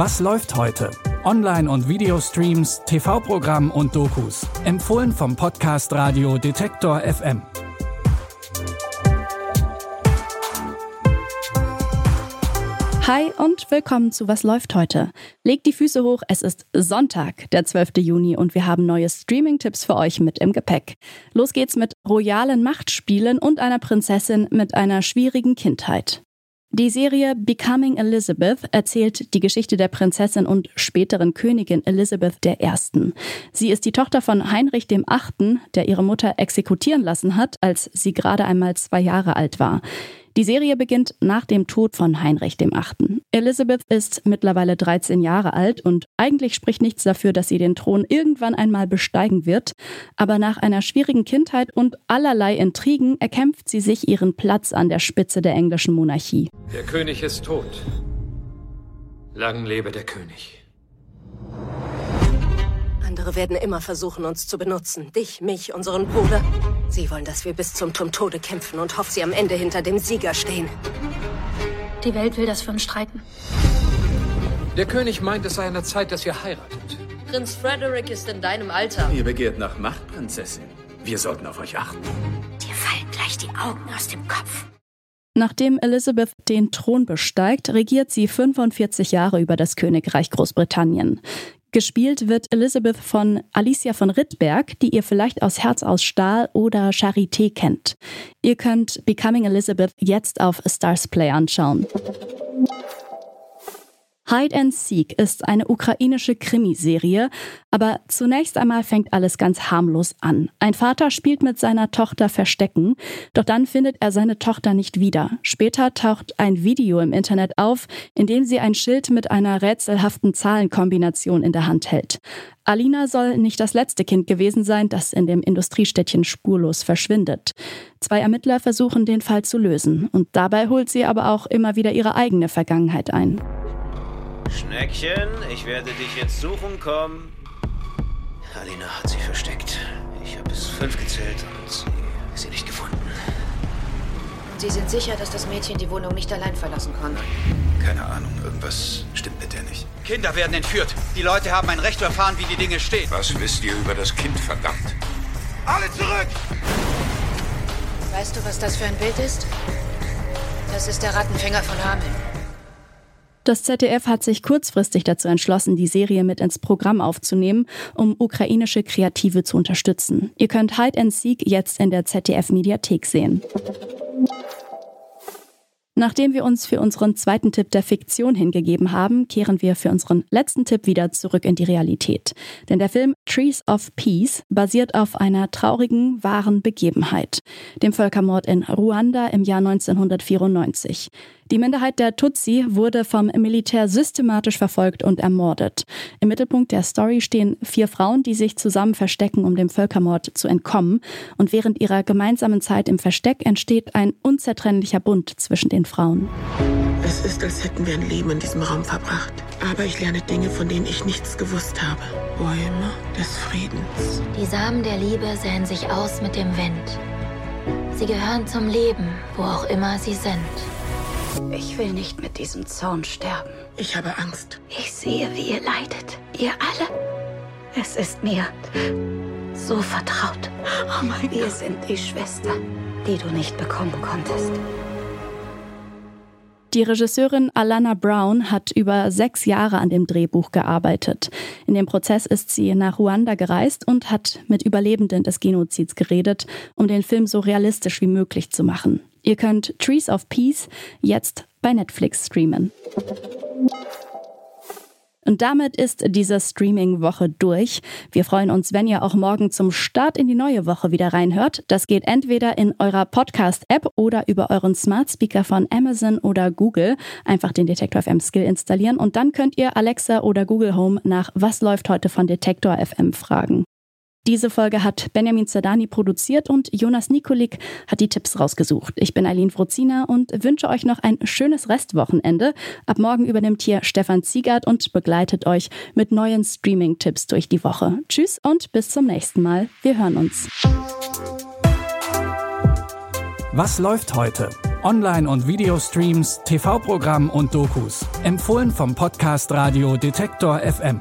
Was läuft heute? Online- und Videostreams, TV-Programm und Dokus. Empfohlen vom Podcast Radio Detektor FM. Hi und willkommen zu Was läuft heute? Legt die Füße hoch, es ist Sonntag, der 12. Juni und wir haben neue Streaming-Tipps für euch mit im Gepäck. Los geht's mit royalen Machtspielen und einer Prinzessin mit einer schwierigen Kindheit. Die Serie Becoming Elizabeth erzählt die Geschichte der Prinzessin und späteren Königin Elizabeth I. Sie ist die Tochter von Heinrich VIII., der ihre Mutter exekutieren lassen hat, als sie gerade einmal zwei Jahre alt war. Die Serie beginnt nach dem Tod von Heinrich VIII. Elizabeth ist mittlerweile 13 Jahre alt und eigentlich spricht nichts dafür, dass sie den Thron irgendwann einmal besteigen wird. Aber nach einer schwierigen Kindheit und allerlei Intrigen erkämpft sie sich ihren Platz an der Spitze der englischen Monarchie. Der König ist tot. Lang lebe der König. Andere werden immer versuchen, uns zu benutzen. Dich, mich, unseren Bruder. Sie wollen, dass wir bis zum Tode kämpfen und hoffen, sie am Ende hinter dem Sieger stehen. Die Welt will, dass wir uns streiten. Der König meint, es sei an der Zeit, dass ihr heiratet. Prinz Frederick ist in deinem Alter. Ihr begehrt nach Macht, Prinzessin. Wir sollten auf euch achten. Dir fallen gleich die Augen aus dem Kopf. Nachdem Elizabeth den Thron besteigt, regiert sie 45 Jahre über das Königreich Großbritannien. Gespielt wird Elizabeth von Alicia von Rittberg, die ihr vielleicht aus Herz aus Stahl oder Charité kennt. Ihr könnt Becoming Elizabeth jetzt auf Stars Play anschauen. Hide and Seek ist eine ukrainische Krimiserie, aber zunächst einmal fängt alles ganz harmlos an. Ein Vater spielt mit seiner Tochter Verstecken, doch dann findet er seine Tochter nicht wieder. Später taucht ein Video im Internet auf, in dem sie ein Schild mit einer rätselhaften Zahlenkombination in der Hand hält. Alina soll nicht das letzte Kind gewesen sein, das in dem Industriestädtchen spurlos verschwindet. Zwei Ermittler versuchen den Fall zu lösen und dabei holt sie aber auch immer wieder ihre eigene Vergangenheit ein. Schneckchen, ich werde dich jetzt suchen kommen. Alina hat sie versteckt. Ich habe bis fünf gezählt und sie, sie nicht gefunden. Sie sind sicher, dass das Mädchen die Wohnung nicht allein verlassen konnte? Keine Ahnung, irgendwas stimmt mit der nicht. Kinder werden entführt. Die Leute haben ein Recht zu erfahren, wie die Dinge stehen. Was wisst ihr über das Kind, verdammt? Alle zurück! Weißt du, was das für ein Bild ist? Das ist der Rattenfänger von Hameln. Das ZDF hat sich kurzfristig dazu entschlossen, die Serie mit ins Programm aufzunehmen, um ukrainische Kreative zu unterstützen. Ihr könnt Hide and Seek jetzt in der ZDF-Mediathek sehen. Nachdem wir uns für unseren zweiten Tipp der Fiktion hingegeben haben, kehren wir für unseren letzten Tipp wieder zurück in die Realität. Denn der Film Trees of Peace basiert auf einer traurigen, wahren Begebenheit, dem Völkermord in Ruanda im Jahr 1994. Die Minderheit der Tutsi wurde vom Militär systematisch verfolgt und ermordet. Im Mittelpunkt der Story stehen vier Frauen, die sich zusammen verstecken, um dem Völkermord zu entkommen. Und während ihrer gemeinsamen Zeit im Versteck entsteht ein unzertrennlicher Bund zwischen den Frauen. Es ist, als hätten wir ein Leben in diesem Raum verbracht. Aber ich lerne Dinge, von denen ich nichts gewusst habe. Bäume des Friedens. Die Samen der Liebe säen sich aus mit dem Wind. Sie gehören zum Leben, wo auch immer sie sind. Ich will nicht mit diesem Zaun sterben. Ich habe Angst. Ich sehe, wie ihr leidet. Ihr alle. Es ist mir so vertraut. Oh mein Wir Gott. sind die Schwester, die du nicht bekommen konntest. Die Regisseurin Alana Brown hat über sechs Jahre an dem Drehbuch gearbeitet. In dem Prozess ist sie nach Ruanda gereist und hat mit Überlebenden des Genozids geredet, um den Film so realistisch wie möglich zu machen. Ihr könnt Trees of Peace jetzt bei Netflix streamen. Und damit ist diese Streaming-Woche durch. Wir freuen uns, wenn ihr auch morgen zum Start in die neue Woche wieder reinhört. Das geht entweder in eurer Podcast-App oder über euren Smart Speaker von Amazon oder Google. Einfach den Detektor FM Skill installieren und dann könnt ihr Alexa oder Google Home nach Was läuft heute von Detektor FM fragen. Diese Folge hat Benjamin Zerdani produziert und Jonas Nikolik hat die Tipps rausgesucht. Ich bin Eileen Frozina und wünsche euch noch ein schönes Restwochenende. Ab morgen übernimmt hier Stefan Ziegert und begleitet euch mit neuen Streaming-Tipps durch die Woche. Tschüss und bis zum nächsten Mal. Wir hören uns. Was läuft heute? Online- und Videostreams, TV-Programm und Dokus. Empfohlen vom Podcast Radio Detektor FM.